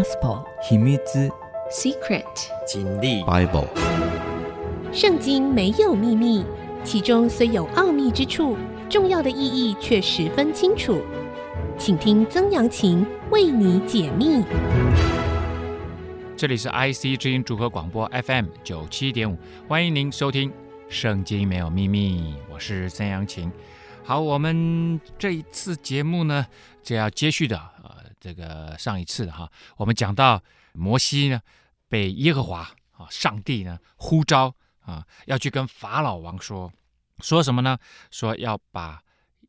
Gospel 秘密 Secret 经历 Bible 圣经没有秘密，其中虽有奥秘之处，重要的意义却十分清楚。请听曾阳晴为你解密。这里是 IC 之音组合广播 FM 九七点五，欢迎您收听《圣经没有秘密》，我是曾阳晴。好，我们这一次节目呢，就要接续的，呃，这个上一次的哈，我们讲到摩西呢，被耶和华啊，上帝呢呼召啊，要去跟法老王说，说什么呢？说要把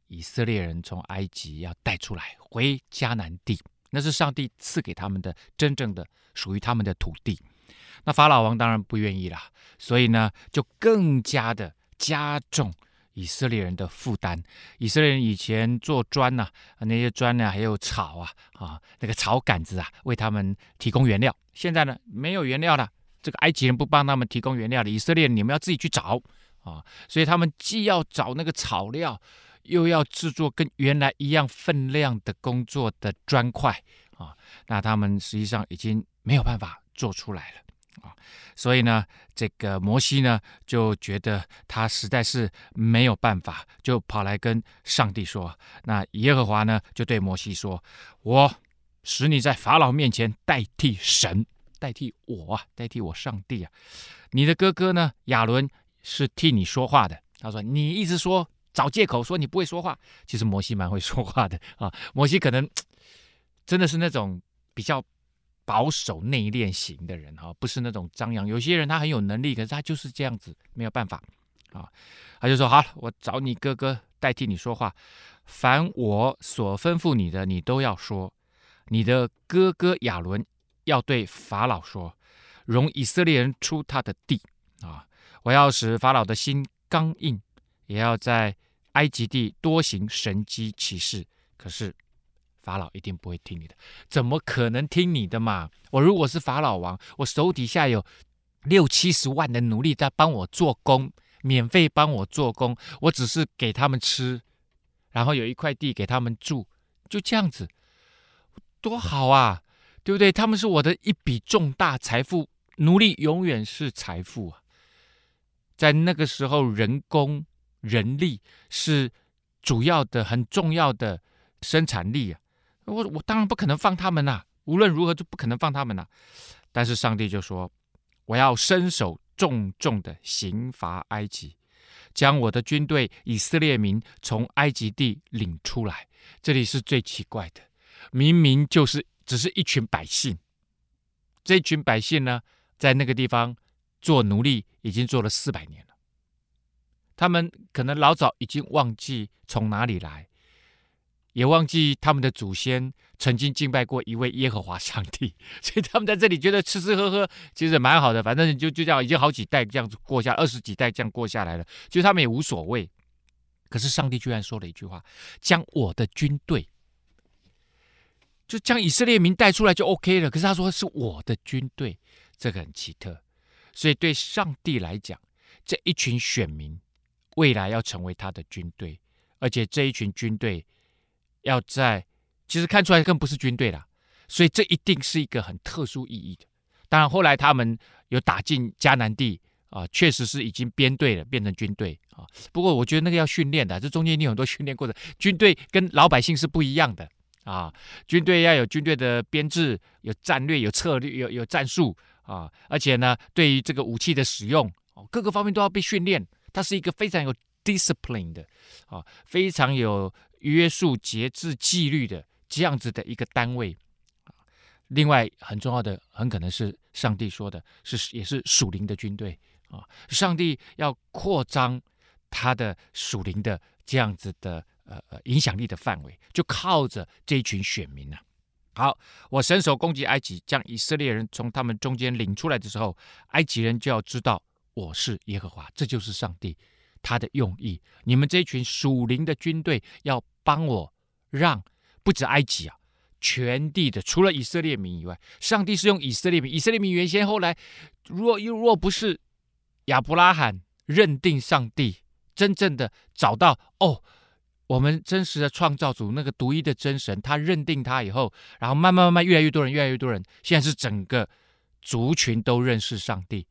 以色列人从埃及要带出来，回迦南地，那是上帝赐给他们的真正的属于他们的土地。那法老王当然不愿意啦，所以呢，就更加的加重。以色列人的负担，以色列人以前做砖呐、那些砖呢，还有草啊，啊，那个草杆子啊，为他们提供原料。现在呢，没有原料了，这个埃及人不帮他们提供原料了，以色列人你们要自己去找啊。所以他们既要找那个草料，又要制作跟原来一样分量的工作的砖块啊，那他们实际上已经没有办法做出来了。啊，所以呢，这个摩西呢就觉得他实在是没有办法，就跑来跟上帝说。那耶和华呢就对摩西说：“我使你在法老面前代替神，代替我啊，代替我上帝啊。你的哥哥呢亚伦是替你说话的。他说你一直说找借口说你不会说话，其实摩西蛮会说话的啊。摩西可能真的是那种比较。”保守内敛型的人哈，不是那种张扬。有些人他很有能力，可是他就是这样子，没有办法啊。他就说：“好，我找你哥哥代替你说话。凡我所吩咐你的，你都要说。你的哥哥亚伦要对法老说，容以色列人出他的地啊。我要使法老的心刚硬，也要在埃及地多行神迹奇事。可是。”法老一定不会听你的，怎么可能听你的嘛？我如果是法老王，我手底下有六七十万的奴隶在帮我做工，免费帮我做工，我只是给他们吃，然后有一块地给他们住，就这样子，多好啊，对不对？他们是我的一笔重大财富，奴隶永远是财富啊。在那个时候，人工人力是主要的、很重要的生产力啊。我我当然不可能放他们呐，无论如何就不可能放他们呐。但是上帝就说：“我要伸手重重的刑罚埃及，将我的军队以色列民从埃及地领出来。”这里是最奇怪的，明明就是只是一群百姓，这群百姓呢，在那个地方做奴隶已经做了四百年了，他们可能老早已经忘记从哪里来。也忘记他们的祖先曾经敬拜过一位耶和华上帝，所以他们在这里觉得吃吃喝喝其实蛮好的，反正就就这样，已经好几代这样子过下，二十几代这样过下来了，其实他们也无所谓。可是上帝居然说了一句话：“将我的军队，就将以色列民带出来就 OK 了。”可是他说是我的军队，这个很奇特。所以对上帝来讲，这一群选民未来要成为他的军队，而且这一群军队。要在，其实看出来更不是军队了，所以这一定是一个很特殊意义的。当然后来他们有打进迦南地啊，确实是已经编队了，变成军队啊。不过我觉得那个要训练的，这中间你有很多训练过程。军队跟老百姓是不一样的啊，军队要有军队的编制，有战略，有策略，有有战术啊，而且呢，对于这个武器的使用，各个方面都要被训练。它是一个非常有 discipline 的啊，非常有。约束、节制、纪律的这样子的一个单位，另外很重要的，很可能是上帝说的，是也是属灵的军队啊。上帝要扩张他的属灵的这样子的呃呃影响力的范围，就靠着这一群选民呐、啊。好，我伸手攻击埃及，将以色列人从他们中间领出来的时候，埃及人就要知道我是耶和华，这就是上帝他的用意。你们这群属灵的军队要。帮我让不止埃及啊，全地的除了以色列民以外，上帝是用以色列民。以色列民原先后来，若又若不是亚伯拉罕认定上帝，真正的找到哦，我们真实的创造主那个独一的真神，他认定他以后，然后慢慢慢慢越来越多人，越来越多人，现在是整个族群都认识上帝。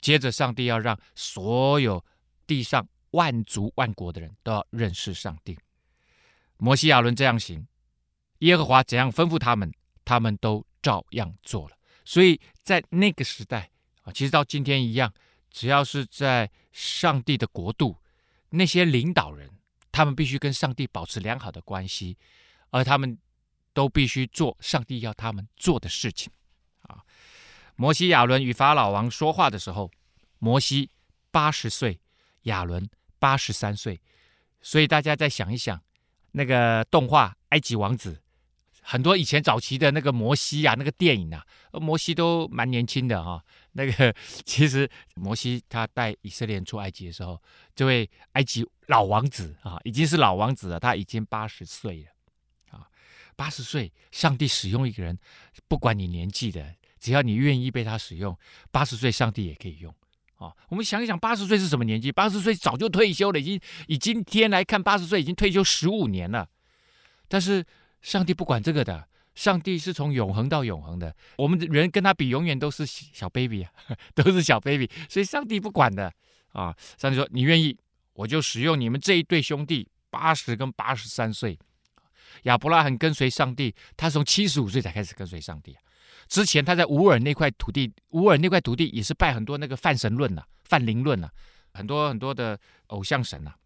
接着，上帝要让所有地上万族万国的人都要认识上帝。摩西亚伦这样行，耶和华怎样吩咐他们，他们都照样做了。所以在那个时代啊，其实到今天一样，只要是在上帝的国度，那些领导人。他们必须跟上帝保持良好的关系，而他们都必须做上帝要他们做的事情。啊，摩西亚伦与法老王说话的时候，摩西八十岁，亚伦八十三岁，所以大家再想一想，那个动画《埃及王子》，很多以前早期的那个摩西啊，那个电影啊，摩西都蛮年轻的哈、啊。那个 其实摩西他带以色列人出埃及的时候，这位埃及老王子啊，已经是老王子了，他已经八十岁了啊，八十岁，上帝使用一个人，不管你年纪的，只要你愿意被他使用，八十岁上帝也可以用啊。我们想一想，八十岁是什么年纪？八十岁早就退休了，已经以今天来看，八十岁已经退休十五年了，但是上帝不管这个的。上帝是从永恒到永恒的，我们人跟他比，永远都是小 baby 啊，都是小 baby，所以上帝不管的啊。上帝说：“你愿意，我就使用你们这一对兄弟，八十跟八十三岁。”亚伯拉罕跟随上帝，他从七十五岁才开始跟随上帝。之前他在乌尔那块土地，乌尔那块土地也是拜很多那个泛神论呐、啊、泛灵论呐、很多很多的偶像神呐、啊。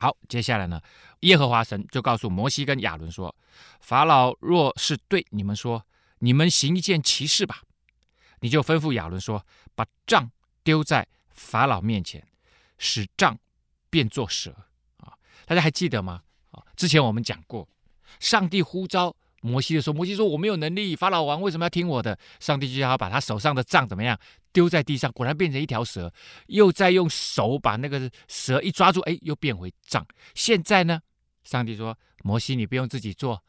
好，接下来呢，耶和华神就告诉摩西跟亚伦说：“法老若是对你们说，你们行一件奇事吧，你就吩咐亚伦说，把杖丢在法老面前，使杖变作蛇。”啊，大家还记得吗？啊，之前我们讲过，上帝呼召。摩西的时候，摩西说：“我没有能力，法老王为什么要听我的？”上帝就叫他把他手上的杖怎么样丢在地上，果然变成一条蛇。又再用手把那个蛇一抓住，哎，又变回杖。现在呢，上帝说：“摩西，你不用自己做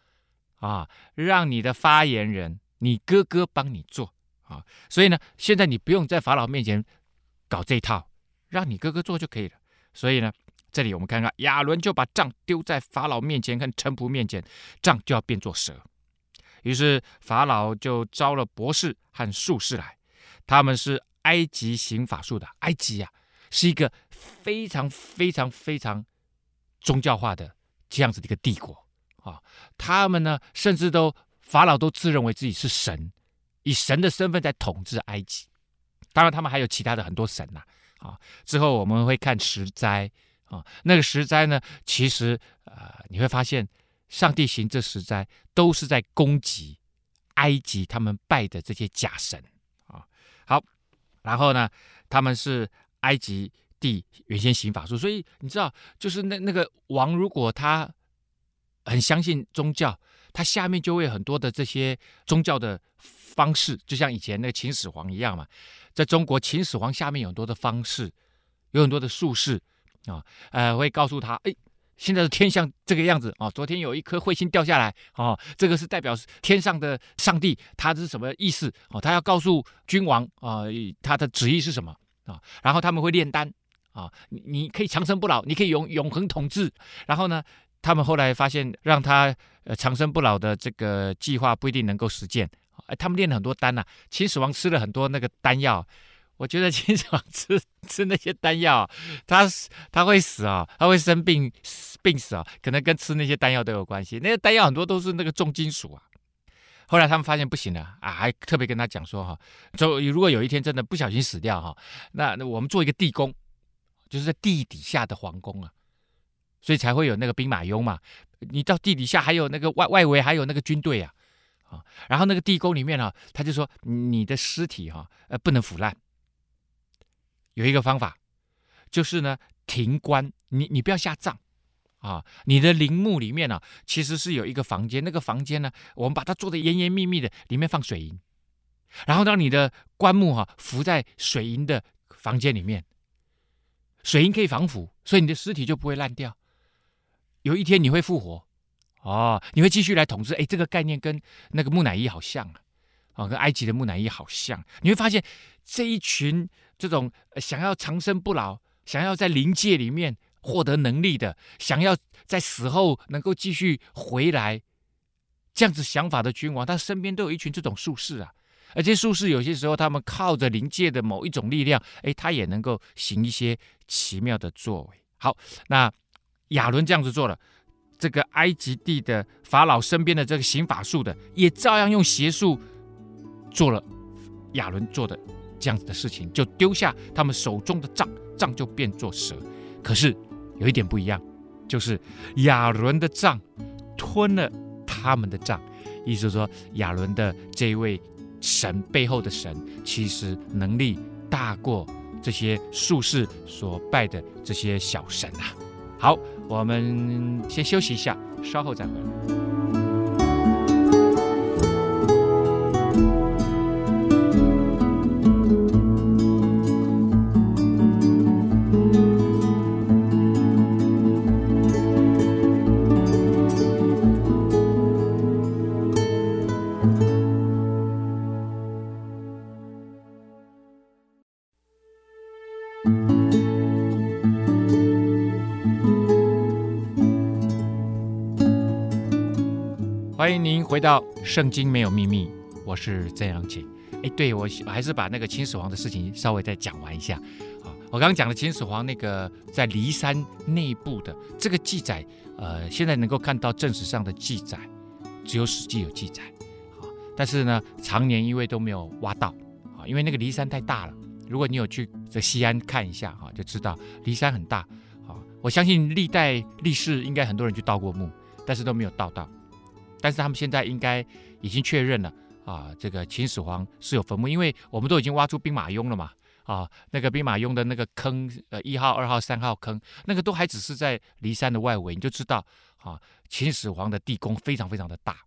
啊，让你的发言人，你哥哥帮你做啊。所以呢，现在你不用在法老面前搞这一套，让你哥哥做就可以了。所以呢。”这里我们看看，亚伦就把杖丢在法老面前跟臣仆面前，杖就要变作蛇。于是法老就招了博士和术士来，他们是埃及行法术的。埃及啊，是一个非常非常非常宗教化的这样子的一个帝国啊。他们呢，甚至都法老都自认为自己是神，以神的身份在统治埃及。当然，他们还有其他的很多神呐。啊，之后我们会看十灾。啊，那个十灾呢？其实，呃，你会发现，上帝行这十灾都是在攻击埃及他们拜的这些假神啊。好，然后呢，他们是埃及地原先行法术，所以你知道，就是那那个王，如果他很相信宗教，他下面就会有很多的这些宗教的方式，就像以前那个秦始皇一样嘛。在中国，秦始皇下面有很多的方式，有很多的术士。啊，呃，会告诉他，哎，现在的天象这个样子啊，昨天有一颗彗星掉下来，啊，这个是代表天上的上帝，他是什么意思？哦，他要告诉君王啊，他的旨意是什么啊？然后他们会炼丹啊，你你可以长生不老，你可以永永恒统治。然后呢，他们后来发现，让他呃长生不老的这个计划不一定能够实践。哎，他们炼了很多丹呐，秦始皇吃了很多那个丹药。我觉得经常 吃吃那些丹药，他他会死啊，他会生病病死啊，可能跟吃那些丹药都有关系。那些丹药很多都是那个重金属啊。后来他们发现不行了啊，还特别跟他讲说哈，就如果有一天真的不小心死掉哈，那那我们做一个地宫，就是在地底下的皇宫啊，所以才会有那个兵马俑嘛。你到地底下还有那个外外围还有那个军队啊啊，然后那个地宫里面啊，他就说你的尸体哈呃不能腐烂。有一个方法，就是呢，停棺，你你不要下葬，啊，你的陵墓里面呢、啊，其实是有一个房间，那个房间呢，我们把它做的严严密密的，里面放水银，然后让你的棺木哈、啊、浮在水银的房间里面，水银可以防腐，所以你的尸体就不会烂掉，有一天你会复活，哦，你会继续来统治，哎，这个概念跟那个木乃伊好像啊，啊，跟埃及的木乃伊好像，你会发现这一群。这种想要长生不老、想要在灵界里面获得能力的，想要在死后能够继续回来，这样子想法的君王，他身边都有一群这种术士啊。而且术士有些时候，他们靠着灵界的某一种力量，哎，他也能够行一些奇妙的作为。好，那亚伦这样子做了，这个埃及地的法老身边的这个行法术的，也照样用邪术做了亚伦做的这样子的事情，就丢下他们手中的杖，杖就变作蛇。可是有一点不一样，就是亚伦的杖吞了他们的杖，意思说亚伦的这位神背后的神，其实能力大过这些术士所拜的这些小神啊。好，我们先休息一下，稍后再回来。回到《圣经没有秘密》，我是曾阳晴。哎，对，我还是把那个秦始皇的事情稍微再讲完一下。啊，我刚刚讲的秦始皇那个在骊山内部的这个记载，呃，现在能够看到正史上的记载，只有《史记》有记载。啊，但是呢，常年因为都没有挖到。啊，因为那个骊山太大了。如果你有去这西安看一下，哈，就知道骊山很大。啊，我相信历代历世应该很多人去盗过墓，但是都没有盗到。但是他们现在应该已经确认了啊，这个秦始皇是有坟墓，因为我们都已经挖出兵马俑了嘛，啊，那个兵马俑的那个坑，呃，一号、二号、三号坑，那个都还只是在骊山的外围，你就知道啊，秦始皇的地宫非常非常的大。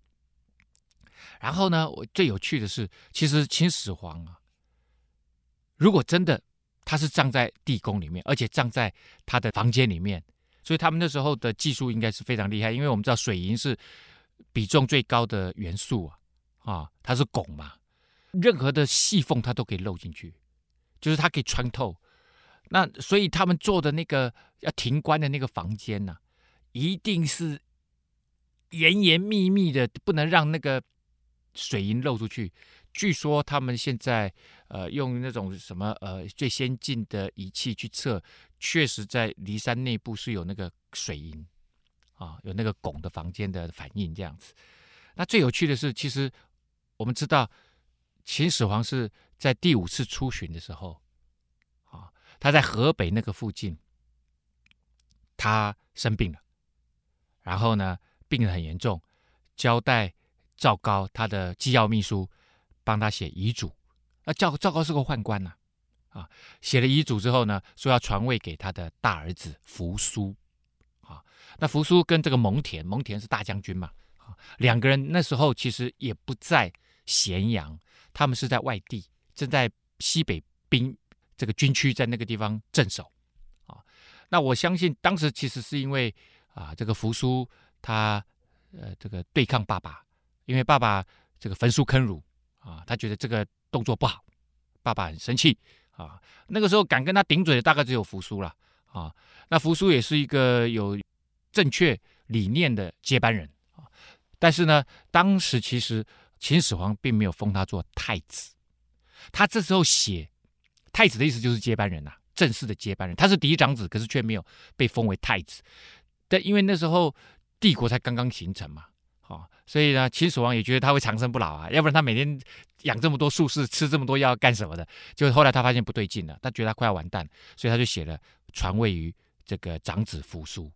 然后呢，我最有趣的是，其实秦始皇啊，如果真的他是葬在地宫里面，而且葬在他的房间里面，所以他们那时候的技术应该是非常厉害，因为我们知道水银是。比重最高的元素啊，啊，它是汞嘛，任何的细缝它都可以漏进去，就是它可以穿透。那所以他们做的那个要停棺的那个房间呢、一定是严严密密的，不能让那个水银漏出去。据说他们现在呃用那种什么呃最先进的仪器去测，确实在骊山内部是有那个水银。啊，有那个拱的房间的反应这样子。那最有趣的是，其实我们知道秦始皇是在第五次出巡的时候，啊，他在河北那个附近，他生病了，然后呢，病得很严重，交代赵高他的机要秘书帮他写遗嘱。那赵赵高是个宦官呐，啊，写了遗嘱之后呢，说要传位给他的大儿子扶苏。那扶苏跟这个蒙恬，蒙恬是大将军嘛，啊，两个人那时候其实也不在咸阳，他们是在外地，正在西北兵这个军区在那个地方镇守，啊，那我相信当时其实是因为啊，这个扶苏他呃这个对抗爸爸，因为爸爸这个焚书坑儒啊，他觉得这个动作不好，爸爸很生气啊，那个时候敢跟他顶嘴的大概只有扶苏了啊，那扶苏也是一个有。正确理念的接班人，但是呢，当时其实秦始皇并没有封他做太子，他这时候写太子的意思就是接班人呐、啊，正式的接班人。他是嫡长子，可是却没有被封为太子。但因为那时候帝国才刚刚形成嘛，啊，所以呢，秦始皇也觉得他会长生不老啊，要不然他每天养这么多术士，吃这么多药干什么的？就后来他发现不对劲了，他觉得他快要完蛋，所以他就写了传位于这个长子扶苏。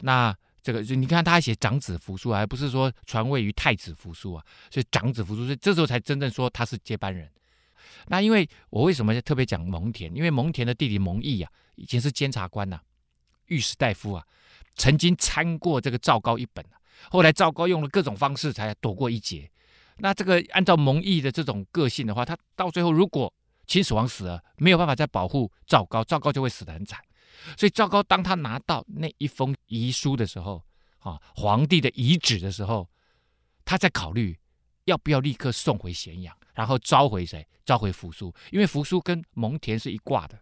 那这个你看，他写长子扶苏，还不是说传位于太子扶苏啊？所以长子扶苏，所以这时候才真正说他是接班人。那因为我为什么特别讲蒙恬？因为蒙恬的弟弟蒙毅啊，以前是监察官呐、御史大夫啊，曾经参过这个赵高一本、啊、后来赵高用了各种方式才躲过一劫。那这个按照蒙毅的这种个性的话，他到最后如果秦始皇死了，没有办法再保护赵高，赵高就会死得很惨。所以赵高当他拿到那一封遗书的时候，啊，皇帝的遗旨的时候，他在考虑要不要立刻送回咸阳，然后召回谁？召回扶苏，因为扶苏跟蒙恬是一挂的，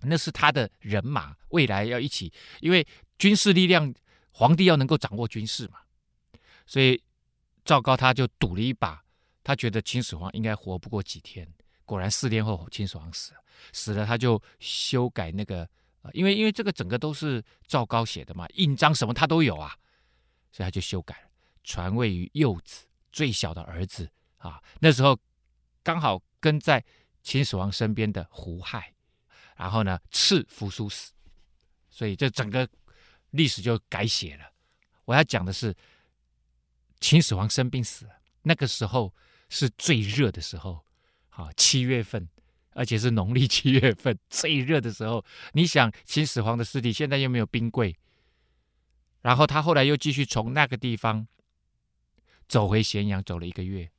那是他的人马，未来要一起，因为军事力量，皇帝要能够掌握军事嘛，所以赵高他就赌了一把，他觉得秦始皇应该活不过几天，果然四天后秦始皇死了，死了他就修改那个，啊因为因为这个整个都是赵高写的嘛，印章什么他都有啊，所以他就修改了，传位于幼子最小的儿子啊，那时候刚好跟在秦始皇身边的胡亥。然后呢，赐扶苏死，所以这整个历史就改写了。我要讲的是，秦始皇生病死了，那个时候是最热的时候，啊，七月份，而且是农历七月份 最热的时候。你想，秦始皇的尸体现在又没有冰柜，然后他后来又继续从那个地方走回咸阳，走了一个月。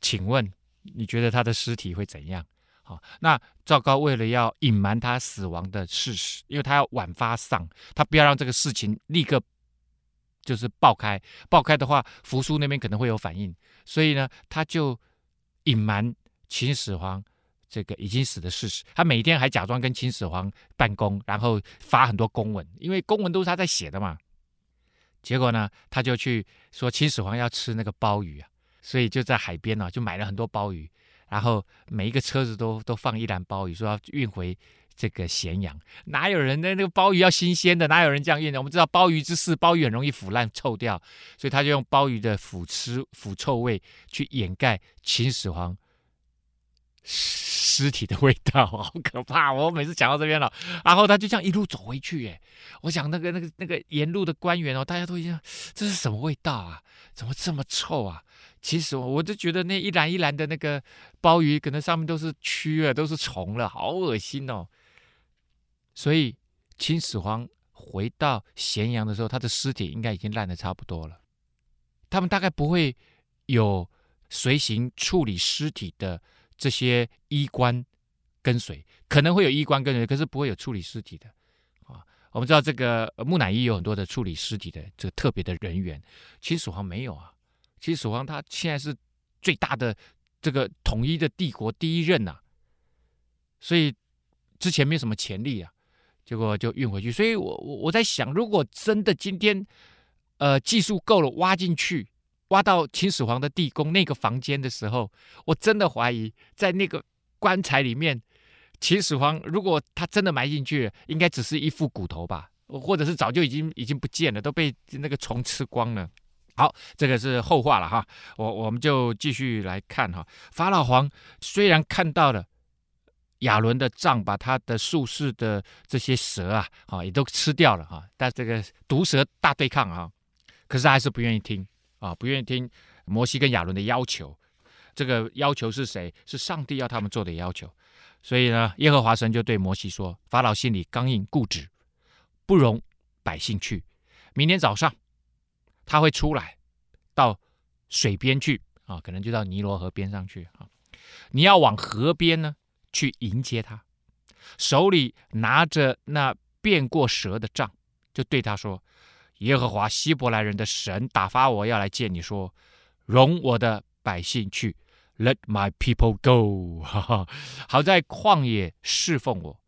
请问，你觉得他的尸体会怎样？好，那赵高为了要隐瞒他死亡的事实，因为他要晚发丧，他不要让这个事情立刻就是爆开，爆开的话，扶苏那边可能会有反应，所以呢，他就隐瞒秦始皇这个已经死的事实。他每天还假装跟秦始皇办公，然后发很多公文，因为公文都是他在写的嘛。结果呢，他就去说秦始皇要吃那个鲍鱼啊，所以就在海边呢，就买了很多鲍鱼。然后每一个车子都都放一篮鲍鱼，说要运回这个咸阳。哪有人的那个鲍鱼要新鲜的？哪有人这样运的？我们知道鲍鱼之事，鲍鱼很容易腐烂臭掉，所以他就用鲍鱼的腐吃腐臭味去掩盖秦始皇尸体的味道，好可怕！我每次讲到这边了，然后他就这样一路走回去。哎，我想那个那个那个沿路的官员哦，大家都一样，这是什么味道啊？怎么这么臭啊？其实我就觉得那一篮一篮的那个鲍鱼，可能上面都是蛆啊，都是虫了，好恶心哦。所以秦始皇回到咸阳的时候，他的尸体应该已经烂得差不多了。他们大概不会有随行处理尸体的这些衣冠跟随，可能会有衣冠跟随，可是不会有处理尸体的啊。我们知道这个木乃伊有很多的处理尸体的这个特别的人员，秦始皇没有啊。秦始皇他现在是最大的这个统一的帝国第一任呐、啊，所以之前没什么潜力啊，结果就运回去。所以我我我在想，如果真的今天呃技术够了，挖进去，挖到秦始皇的地宫那个房间的时候，我真的怀疑在那个棺材里面，秦始皇如果他真的埋进去，应该只是一副骨头吧，或者是早就已经已经不见了，都被那个虫吃光了。好，这个是后话了哈，我我们就继续来看哈。法老王虽然看到了亚伦的杖把他的术士的这些蛇啊，啊也都吃掉了哈，但这个毒蛇大对抗啊，可是他还是不愿意听啊，不愿意听摩西跟亚伦的要求。这个要求是谁？是上帝要他们做的要求。所以呢，耶和华神就对摩西说：“法老心里刚硬固执，不容百姓去。明天早上。”他会出来到水边去啊，可能就到尼罗河边上去啊。你要往河边呢去迎接他，手里拿着那变过蛇的杖，就对他说：“耶和华希伯来人的神打发我要来见你说，容我的百姓去，Let my people go。哈哈，好在旷野侍奉我，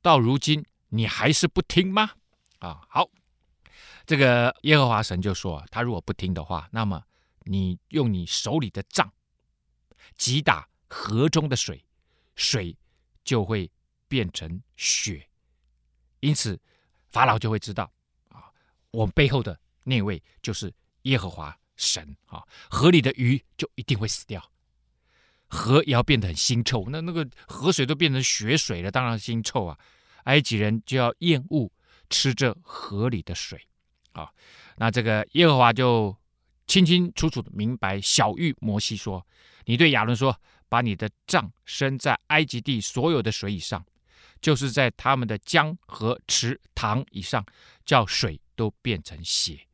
到如今你还是不听吗？啊，好。”这个耶和华神就说：“他如果不听的话，那么你用你手里的杖击打河中的水，水就会变成血。因此，法老就会知道，我们背后的那位就是耶和华神啊。河里的鱼就一定会死掉，河也要变得很腥臭。那那个河水都变成血水了，当然腥臭啊。埃及人就要厌恶吃这河里的水。”啊，那这个耶和华就清清楚楚的明白小玉摩西说：“你对亚伦说，把你的杖伸在埃及地所有的水以上，就是在他们的江河池塘以上，叫水都变成血。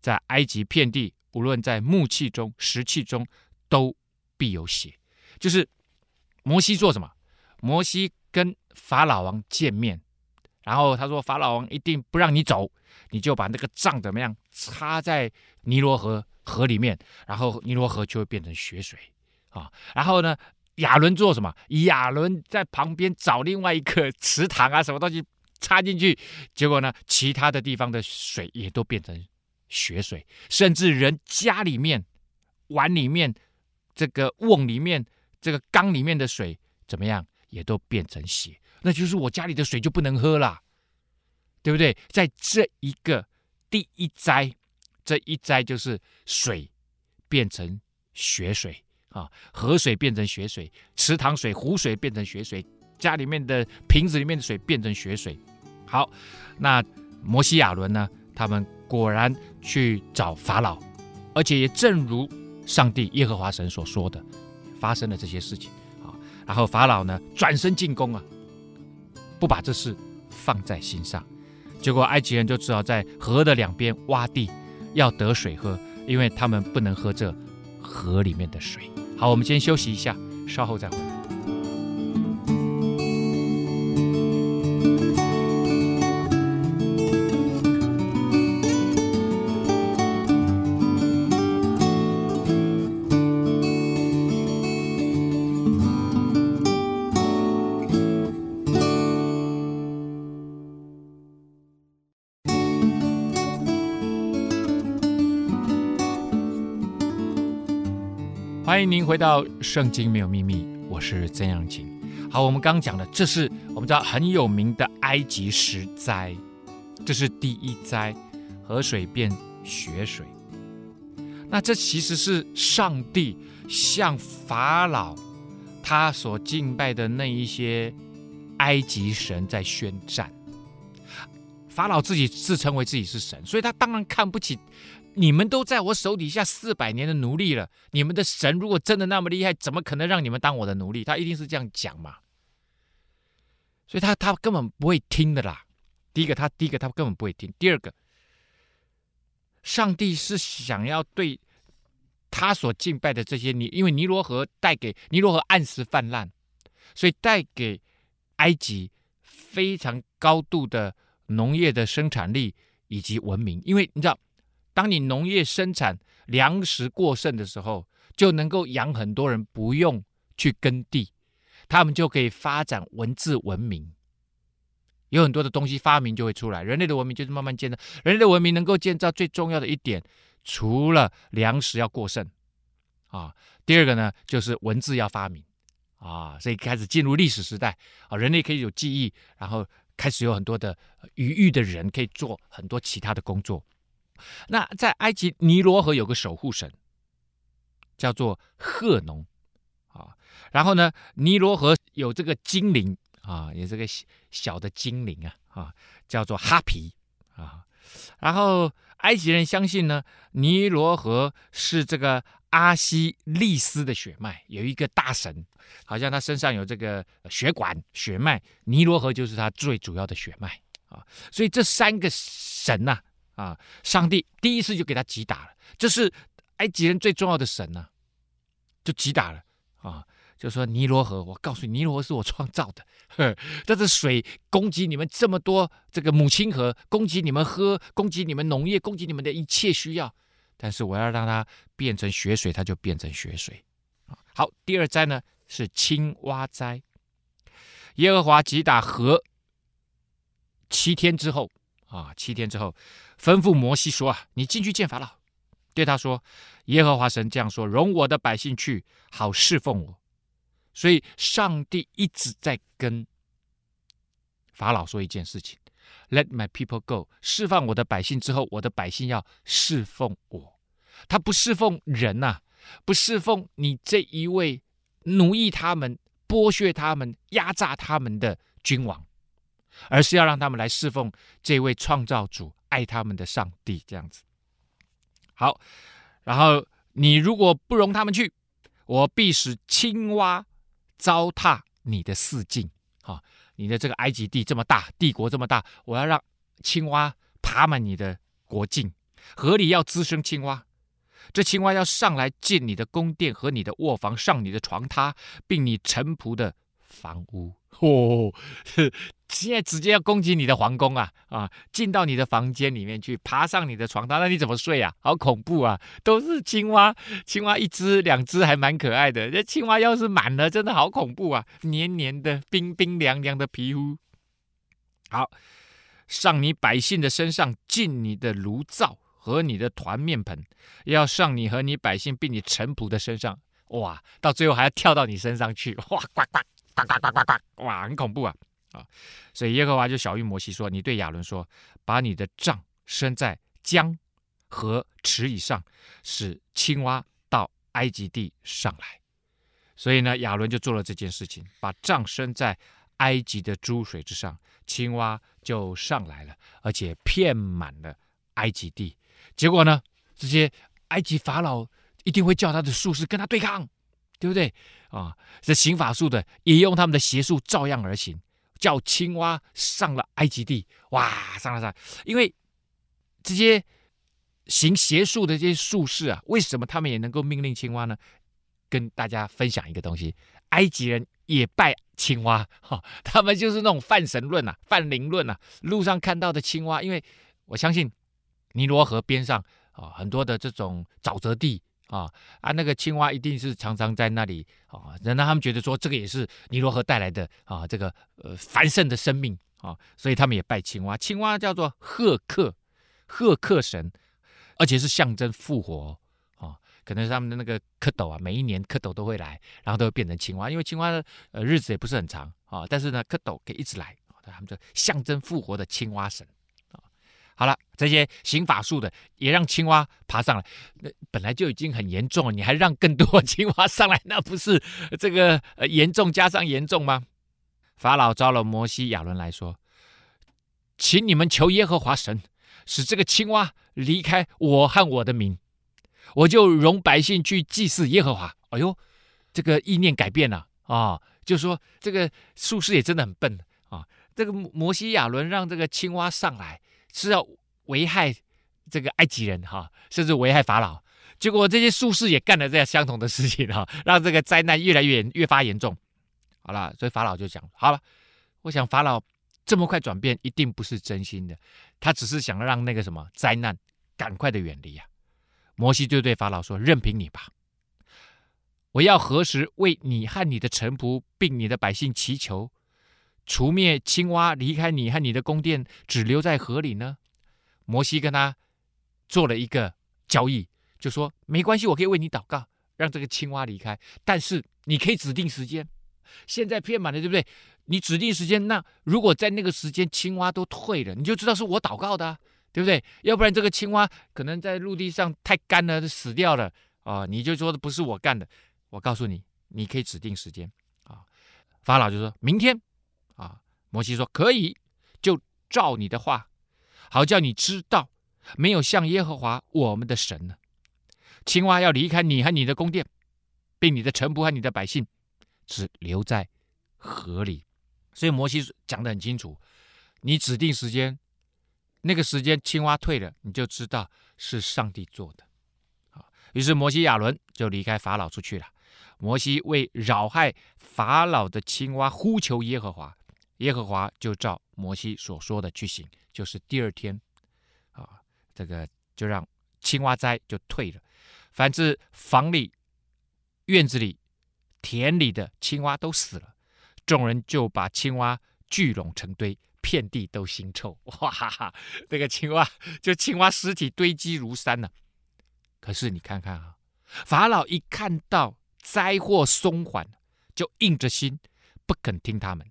在埃及遍地，无论在木器中、石器中，都必有血。”就是摩西做什么？摩西跟法老王见面。然后他说：“法老王一定不让你走，你就把那个杖怎么样插在尼罗河河里面，然后尼罗河就会变成血水啊。然后呢，亚伦做什么？亚伦在旁边找另外一个池塘啊，什么东西插进去，结果呢，其他的地方的水也都变成血水，甚至人家里面碗里面这个瓮里面这个缸里面的水怎么样，也都变成血，那就是我家里的水就不能喝了，对不对？在这一个第一灾，这一灾就是水变成血水。啊，河水变成血水，池塘水、湖水变成血水，家里面的瓶子里面的水变成血水。好，那摩西亚伦呢？他们果然去找法老，而且也正如上帝耶和华神所说的，发生了这些事情啊。然后法老呢，转身进攻啊，不把这事放在心上，结果埃及人就只好在河的两边挖地，要得水喝，因为他们不能喝这河里面的水。好，我们先休息一下，稍后再回来。欢迎您回到《圣经没有秘密》，我是曾阳晴。好，我们刚刚讲的，这是我们知道很有名的埃及十灾，这是第一灾，河水变血水。那这其实是上帝向法老他所敬拜的那一些埃及神在宣战。法老自己自称为自己是神，所以他当然看不起。你们都在我手底下四百年的奴隶了，你们的神如果真的那么厉害，怎么可能让你们当我的奴隶？他一定是这样讲嘛。所以他他根本不会听的啦。第一个，他第一个他根本不会听；第二个，上帝是想要对他所敬拜的这些尼，因为尼罗河带给尼罗河按时泛滥，所以带给埃及非常高度的农业的生产力以及文明，因为你知道。当你农业生产粮食过剩的时候，就能够养很多人，不用去耕地，他们就可以发展文字文明。有很多的东西发明就会出来，人类的文明就是慢慢建造。人类的文明能够建造最重要的一点，除了粮食要过剩啊，第二个呢就是文字要发明啊，所以开始进入历史时代啊，人类可以有记忆，然后开始有很多的余裕的人可以做很多其他的工作。那在埃及尼罗河有个守护神，叫做贺农啊。然后呢，尼罗河有这个精灵啊，有这个小的精灵啊啊，叫做哈皮啊。然后埃及人相信呢，尼罗河是这个阿西利斯的血脉，有一个大神，好像他身上有这个血管血脉，尼罗河就是他最主要的血脉啊。所以这三个神呐、啊！上帝第一次就给他击打了，这是埃及人最重要的神呐、就击打了啊！就说尼罗河，我告诉你，尼罗河是我创造的，呵，这是水供给你们这么多这个母亲河，供给你们喝，供给你们农业，供给你们的一切需要。但是我要让它变成血水，它就变成血水。好，第二灾呢是青蛙灾，耶和华击打河七天之后。啊，七天之后，吩咐摩西说：“啊，你进去见法老，对他说，耶和华神这样说：容我的百姓去，好侍奉我。所以，上帝一直在跟法老说一件事情：Let my people go，释放我的百姓之后，我的百姓要侍奉我。他不侍奉人呐、不侍奉你这一位奴役他们、剥削他们、压榨他们的君王。”而是要让他们来侍奉这位创造主、爱他们的上帝，这样子。好，然后你如果不容他们去，我必使青蛙糟蹋你的四境。哈，你的这个埃及地这么大，帝国这么大，我要让青蛙爬满你的国境，河里要滋生青蛙，这青蛙要上来进你的宫殿和你的卧房，上你的床榻，并你臣仆的房屋。哦，现在直接要攻击你的皇宫啊啊！进到你的房间里面去，爬上你的床单，那你怎么睡啊？好恐怖啊！都是青蛙，青蛙一只两只还蛮可爱的。这青蛙要是满了，真的好恐怖啊！黏黏的，冰冰凉凉的皮肤。好，上你百姓的身上，进你的炉灶和你的团面盆，要上你和你百姓并你臣仆的身上。哇，到最后还要跳到你身上去！哇，呱呱。呱呱呱呱呱！哇，很恐怖啊！啊，所以耶和华就晓諭摩西说：“你对亚伦说，把你的杖伸在江和池以上，使青蛙到埃及地上来。”所以呢，亚伦就做了这件事情，把杖伸在埃及的诸水之上，青蛙就上来了，而且遍满了埃及地。结果呢，这些埃及法老一定会叫他的术士跟他对抗。对不对啊？这行法术的也用他们的邪术照样而行，叫青蛙上了埃及地。哇，上了上！因为这些行邪术的这些术士啊，为什么他们也能够命令青蛙呢？跟大家分享一个东西：埃及人也拜青蛙，哈，他们就是那种泛神论啊、泛灵论啊。路上看到的青蛙，因为我相信尼罗河边上啊，很多的这种沼泽地。啊啊！那个青蛙一定是常常在那里啊，让他们觉得说这个也是尼罗河带来的啊，这个呃繁盛的生命啊，所以他们也拜青蛙。青蛙叫做赫克，赫克神，而且是象征复活啊。可能是他们的那个蝌蚪啊，每一年蝌蚪都会来，然后都会变成青蛙，因为青蛙的呃日子也不是很长啊，但是呢蝌蚪可以一直来，他们就象征复活的青蛙神。好了，这些行法术的也让青蛙爬上来，那本来就已经很严重了，你还让更多青蛙上来，那不是这个严重加上严重吗？法老召了摩西、亚伦来说：“请你们求耶和华神，使这个青蛙离开我和我的民，我就容百姓去祭祀耶和华。”哎呦，这个意念改变了啊、哦！就说这个术士也真的很笨啊、这个摩西、亚伦让这个青蛙上来。是要危害这个埃及人哈，甚至危害法老。结果这些术士也干了这样相同的事情哈，让这个灾难越来越越发严重。好了，所以法老就讲：好了，我想法老这么快转变，一定不是真心的，他只是想让那个什么灾难赶快的远离啊。摩西就对法老说：任凭你吧，我要何时为你和你的臣仆并你的百姓祈求？除灭青蛙，离开你和你的宫殿，只留在河里呢？摩西跟他做了一个交易，就说没关系，我可以为你祷告，让这个青蛙离开，但是你可以指定时间。现在骗满了，对不对？你指定时间，那如果在那个时间青蛙都退了，你就知道是我祷告的，对不对？要不然这个青蛙可能在陆地上太干了，死掉了啊，你就说不是我干的。我告诉你，你可以指定时间啊。法老就说明天。摩西说可以，就照你的话，好叫你知道，没有像耶和华我们的神呢。青蛙要离开你和你的宫殿，并你的臣仆和你的百姓，只留在河里。所以摩西讲得很清楚，你指定时间，那个时间青蛙退了，你就知道是上帝做的。于是摩西亚伦就离开法老出去了。摩西为扰害法老的青蛙呼求耶和华。耶和华就照摩西所说的去行，就是第二天，啊，这个就让青蛙灾就退了。反正房里、院子里、田里的青蛙都死了，众人就把青蛙聚拢成堆，遍地都腥臭。哇哈哈，这个青蛙就青蛙尸体堆积如山呢、可是你看看啊，法老一看到灾祸松缓，就硬着心不肯听他们。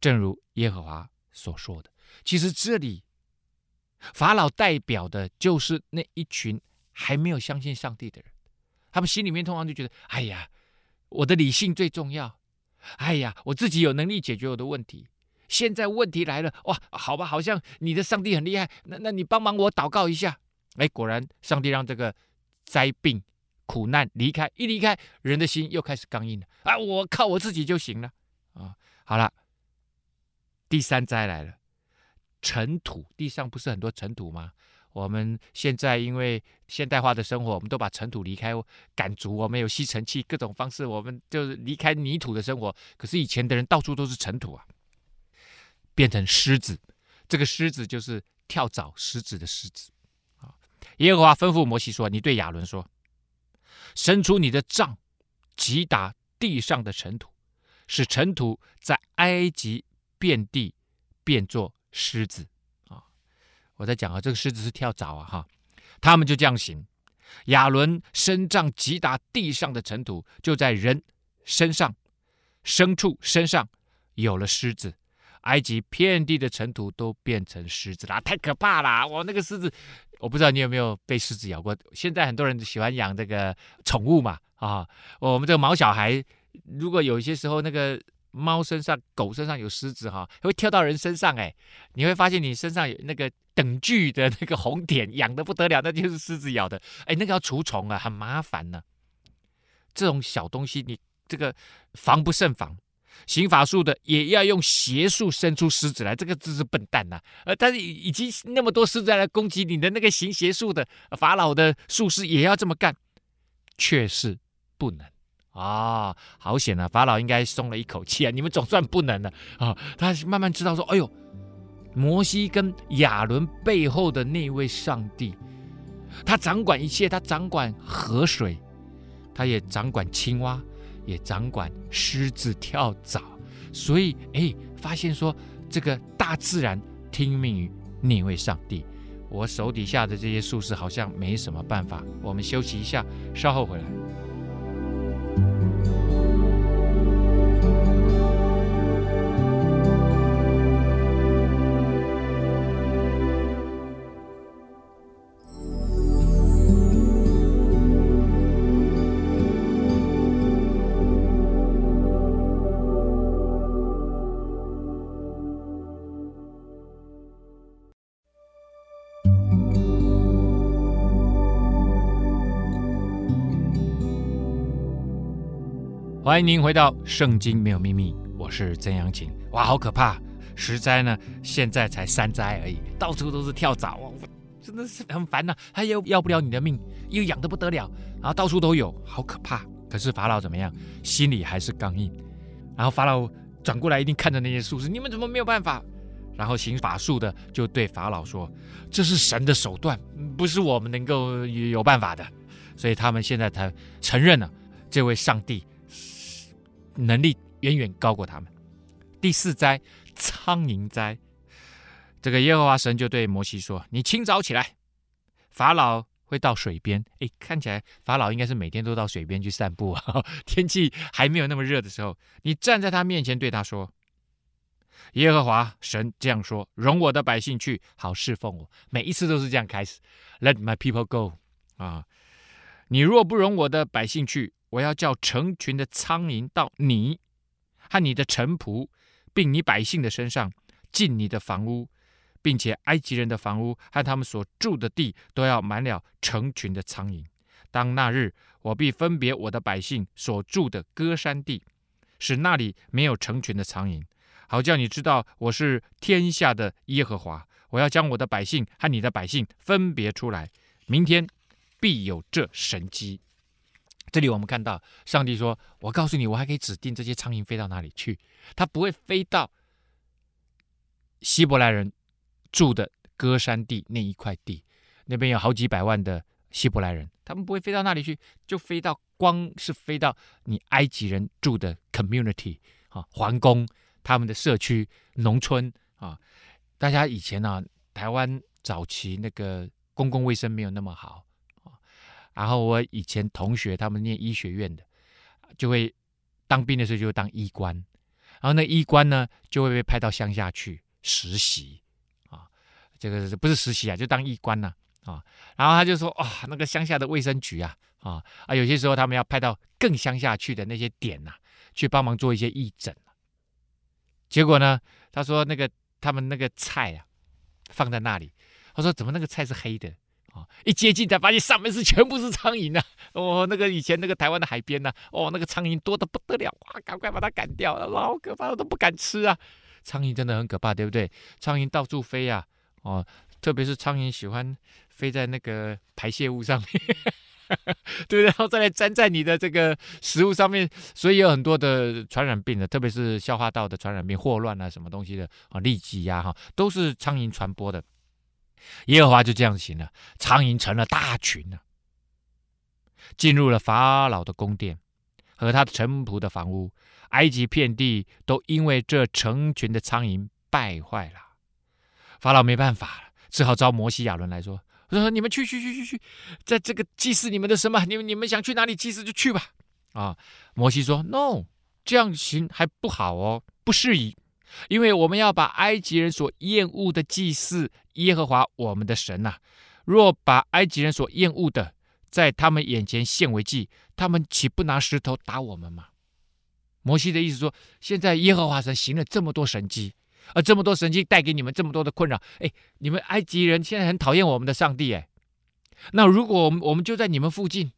正如耶和华所说的，其实这里法老代表的就是那一群还没有相信上帝的人，他们心里面通常就觉得：哎呀，我的理性最重要，哎呀，我自己有能力解决我的问题。现在问题来了，哇，好吧，好像你的上帝很厉害，那那你帮忙我祷告一下。哎，果然上帝让这个灾病苦难离开，一离开，人的心又开始刚硬了。啊，我靠我自己就行了啊，好了。第三灾来了，尘土，地上不是很多尘土吗？我们现在因为现代化的生活，我们都把尘土离开，赶逐，我们有吸尘器，各种方式，我们就是离开泥土的生活。可是以前的人到处都是尘土啊，变成狮子，这个狮子就是跳蚤狮子的狮子啊。耶和华吩咐摩西说：“你对亚伦说，伸出你的杖，击打地上的尘土，使尘土在埃及遍地变作狮子啊。”我在讲啊，这个狮子是跳蚤啊，哈，他们就这样行。亚伦伸杖击打地上的尘土，就在人身上、牲畜身上有了狮子。埃及遍地的尘土都变成狮子了，太可怕了！我那个狮子，我不知道你有没有被狮子咬过。现在很多人喜欢养这个宠物嘛，啊，我们这个毛小孩，如果有一些时候那个。猫身上、狗身上有虱子哈，会跳到人身上哎，你会发现你身上有那个等距的那个红点，痒的不得了，那就是狮子咬的。哎，那个要除虫啊，很麻烦呢、这种小东西你这个防不胜防，行法术的也要用邪术生出狮子来，这个真是笨蛋呐、啊。呃，但是已经那么多狮子来攻击你的那个行邪术的法老的术士也要这么干，却是不能。啊、好险啊！法老应该松了一口气啊！你们总算不能了啊、哦！他慢慢知道说：“哎呦，摩西跟亚伦背后的那位上帝，他掌管一切，他掌管河水，他也掌管青蛙，也掌管狮子跳蚤。所以，哎，发现说这个大自然听命于那位上帝。我手底下的这些术士好像没什么办法。我们休息一下，稍后回来。”欢迎您回到《圣经没有秘密》，我是曾阳晴。哇，好可怕！十灾呢，现在才三灾而已，到处都是跳蚤，哇，真的是很烦呐、啊。他又要不了你的命，又痒得不得了，然后到处都有，好可怕。可是法老怎么样？心里还是刚硬。然后法老转过来，一定看着那些术士，你们怎么没有办法？然后行法术的就对法老说：“这是神的手段，不是我们能够有办法的。”所以他们现在才承认了这位上帝。能力远远高过他们。第四灾，苍蝇灾。这个耶和华神就对摩西说：“你清早起来，法老会到水边。哎，看起来法老应该是每天都到水边去散步啊。天气还没有那么热的时候，你站在他面前，对他说：‘耶和华神这样说：容我的百姓去，好侍奉我。’每一次都是这样开始：‘Let my people go。’啊，你若不容我的百姓去。”我要叫成群的苍蝇到你和你的臣仆，并你百姓的身上，进你的房屋，并且埃及人的房屋和他们所住的地都要满了成群的苍蝇。当那日，我必分别我的百姓所住的歌山地，使那里没有成群的苍蝇，好叫你知道我是天下的耶和华。我要将我的百姓和你的百姓分别出来，明天必有这神迹。这里我们看到，上帝说：“我告诉你，我还可以指定这些苍蝇飞到哪里去，它不会飞到希伯来人住的歌山地那一块地，那边有好几百万的希伯来人，他们不会飞到那里去，就飞到光是飞到你埃及人住的 community 啊，皇宫、他们的社区、农村啊。大家以前呢、啊，台湾早期那个公共卫生没有那么好。”然后我以前同学他们念医学院的，就会当兵的时候就会当医官，然后那医官呢就会被派到乡下去实习啊，这个不是实习啊，就当医官呐啊，然后他就说啊、那个乡下的卫生局啊啊啊，有些时候他们要派到更乡下去的那些点呐、啊，去帮忙做一些义诊。结果呢，他说那个他们那个菜啊放在那里，他说怎么那个菜是黑的？一接近才发现上面是全部是苍蝇呐、啊！哦，那个以前那个台湾的海边呢、哦，那个苍蝇多得不得了，哇，赶快把它赶掉，老可怕，我都不敢吃啊！苍蝇真的很可怕，对不对？苍蝇到处飞啊，哦，特别是苍蝇喜欢飞在那个排泄物上面，对不对？然后再来粘在你的这个食物上面，所以有很多的传染病的，特别是消化道的传染病、霍乱啊，什么东西的啊，痢疾呀，哈，都是苍蝇传播的。耶和华就这样行了，苍蝇成了大群了，进入了法老的宫殿和他的臣仆的房屋，埃及遍地都因为这成群的苍蝇败坏了。法老没办法了，只好召摩西亚伦来说：“说你们去去去去去，在这个祭祀你们的神嘛，你们你们想去哪里祭祀就去吧。”啊，摩西说：“No，这样行还不好哦，不适宜，因为我们要把埃及人所厌恶的祭祀耶和华我们的神呐。若把埃及人所厌恶的在他们眼前献为祭，他们岂不拿石头打我们吗？”摩西的意思说：“现在耶和华神行了这么多神迹。”而这么多神迹带给你们这么多的困扰，哎，你们埃及人现在很讨厌我们的上帝，哎，那如果我们我们就在你们附近，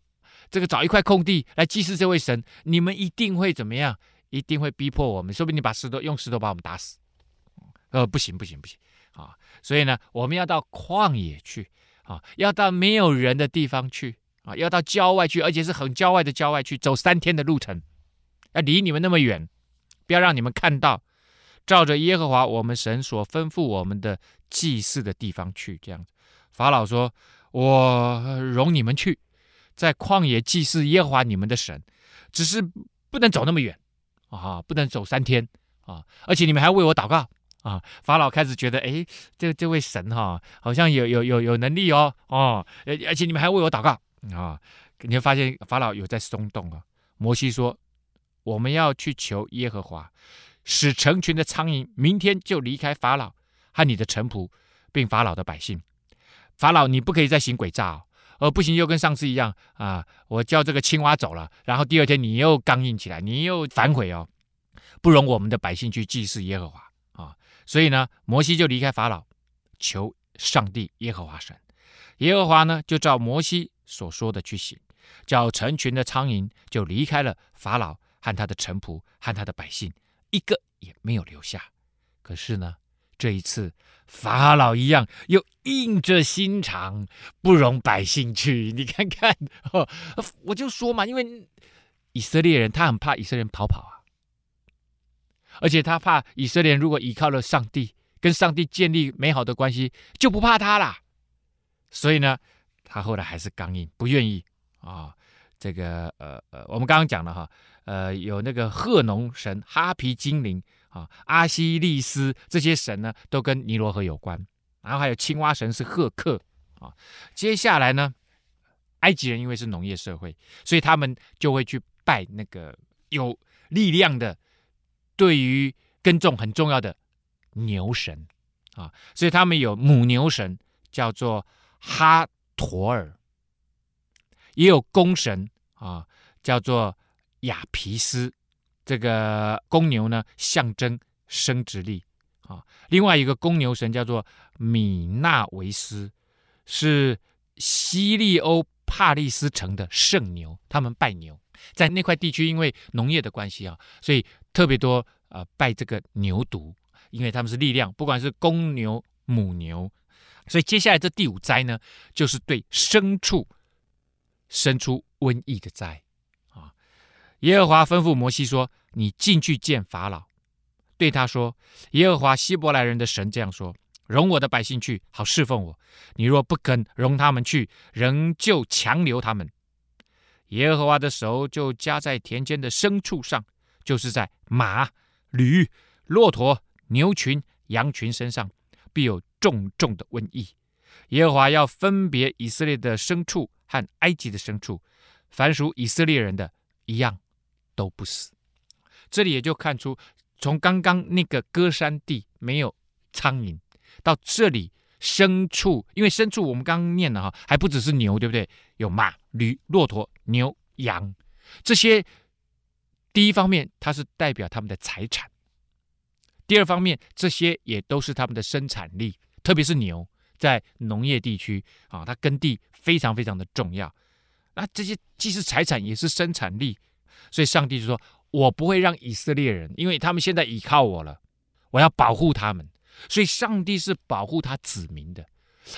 这个找一块空地来祭祀这位神，你们一定会怎么样？一定会逼迫我们，说不定你把石头用石头把我们打死。呃，不行不行不行啊！所以呢，我们要到旷野去啊，要到没有人的地方去啊，要到郊外去，而且是很郊外的郊外去，走三天的路程，要离你们那么远，不要让你们看到。照着耶和华我们神所吩咐我们的祭祀的地方去，这样子。法老说：“我容你们去，在旷野祭祀耶和华你们的神，只是不能走那么远啊，不能走三天啊，而且你们还要为我祷告啊。”法老开始觉得，哎，这这位神哈、好像有有有有能力哦，哦，而而且你们还要为我祷告啊，你会发现法老有在松动啊。摩西说：“我们要去求耶和华。”使成群的苍蝇明天就离开法老和你的臣仆，并法老的百姓。法老，你不可以再行诡诈哦，呃不行又跟上次一样啊！我叫这个青蛙走了，然后第二天你又刚硬起来，你又反悔哦，不容我们的百姓去祭祀耶和华啊！所以呢，摩西就离开法老，求上帝耶和华神。耶和华呢，就照摩西所说的去行，叫成群的苍蝇就离开了法老和他的臣仆和他的百姓。一个也没有留下。可是呢，这一次法老一样又硬着心肠，不容百姓去。你看看，哦，我就说嘛，因为以色列人他很怕以色列人逃跑啊，而且他怕以色列人如果依靠了上帝，跟上帝建立美好的关系，就不怕他啦。所以呢，他后来还是刚硬，不愿意啊。这个呃呃，我们刚刚讲了哈。呃，有那个贺农神、哈皮精灵啊、阿西利斯这些神呢，都跟尼罗河有关。然后还有青蛙神是赫克啊。接下来呢，埃及人因为是农业社会，所以他们就会去拜那个有力量的、对于耕种很重要的牛神啊。所以他们有母牛神叫做哈陀尔，也有公神啊，叫做。亚皮斯，这个公牛呢，象征生殖力啊。另外一个公牛神叫做米纳维斯，是西利欧帕利斯城的圣牛。他们拜牛，在那块地区，因为农业的关系啊，所以特别多呃拜这个牛犊，因为他们是力量，不管是公牛、母牛。所以接下来这第五灾呢，就是对牲畜生出瘟疫的灾啊。耶和华吩咐摩西说：“你进去见法老，对他说：耶和华希伯来人的神这样说：容我的百姓去，好侍奉我。你若不肯容他们去，仍旧强留他们，耶和华的手就加在田间的牲畜上，就是在马、驴、骆驼、牛群、羊群身上，必有重重的瘟疫。耶和华要分别以色列的牲畜和埃及的牲畜，凡属以色列人的一样。”都不死，这里也就看出，从刚刚那个歌山地没有苍蝇，到这里牲畜，因为牲畜我们刚刚念了哈，还不只是牛，对不对？有马、驴、骆驼、牛、羊，这些第一方面它是代表他们的财产，第二方面这些也都是他们的生产力，特别是牛，在农业地区啊，它耕地非常非常的重要。那这些既是财产，也是生产力。所以上帝就说：“我不会让以色列人，因为他们现在倚靠我了，我要保护他们。所以上帝是保护他子民的。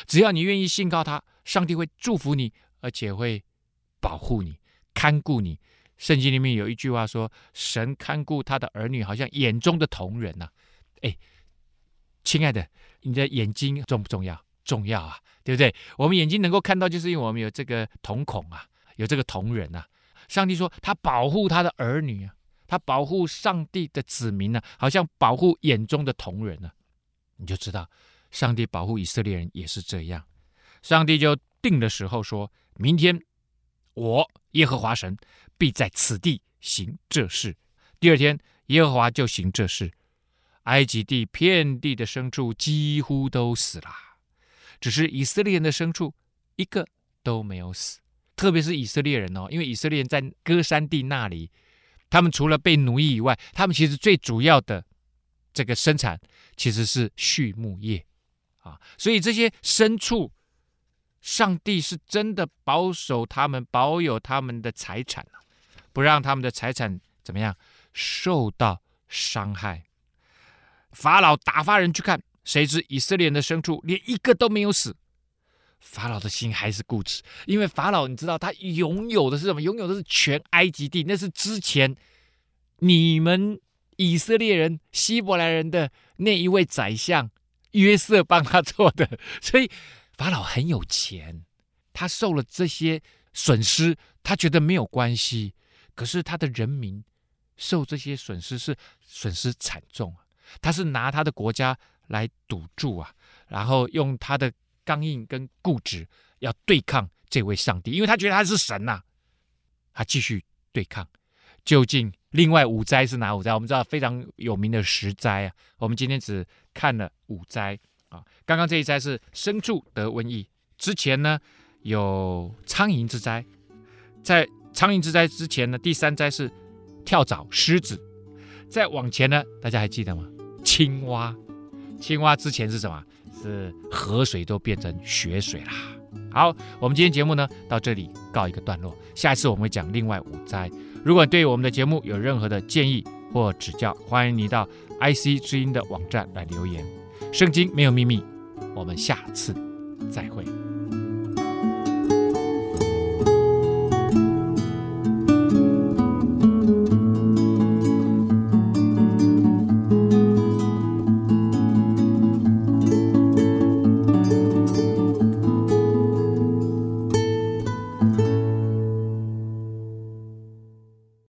只要你愿意信靠他，上帝会祝福你，而且会保护你、看顾你。圣经里面有一句话说：“神看顾他的儿女，好像眼中的瞳人呐。”哎，亲爱的，你的眼睛重不重要？重要啊，对不对？我们眼睛能够看到，就是因为我们有这个瞳孔啊，有这个瞳人呐。上帝说他保护他的儿女啊，他保护上帝的子民呢、好像保护眼中的瞳人呢、你就知道，上帝保护以色列人也是这样。上帝就定的时候说，明天我耶和华神必在此地行这事。第二天，耶和华就行这事，埃及地遍地的牲畜几乎都死了，只是以色列人的牲畜一个都没有死。特别是以色列人哦，因为以色列人在歌山地那里，他们除了被奴役以外，他们其实最主要的这个生产其实是畜牧业啊，所以这些牲畜，上帝是真的保守他们，保有他们的财产，不让他们的财产怎么样受到伤害。法老打发人去看，谁知以色列人的牲畜连一个都没有死。法老的心还是固执，因为法老你知道，他拥有的是什么？拥有的是全埃及地，那是之前你们以色列人、希伯来人的那一位宰相约瑟帮他做的，所以法老很有钱，他受了这些损失，他觉得没有关系。可是他的人民受这些损失是损失惨重啊，他是拿他的国家来赌注啊，然后用他的。刚硬跟固执，要对抗这位上帝，因为他觉得他是神呐、他继续对抗。究竟另外五灾是哪五灾？我们知道非常有名的十灾啊。我们今天只看了五灾啊。刚刚这一灾是牲畜得瘟疫，之前呢有苍蝇之灾，在苍蝇之灾之前呢，第三灾是跳蚤虱子。再往前呢，大家还记得吗？青蛙，青蛙之前是什么？是河水都变成血水啦。好，我们今天节目呢到这里告一个段落。下一次我们会讲另外五灾。如果对我们的节目有任何的建议或指教，欢迎你到 IC 之音的网站来留言。圣经没有秘密，我们下次再会。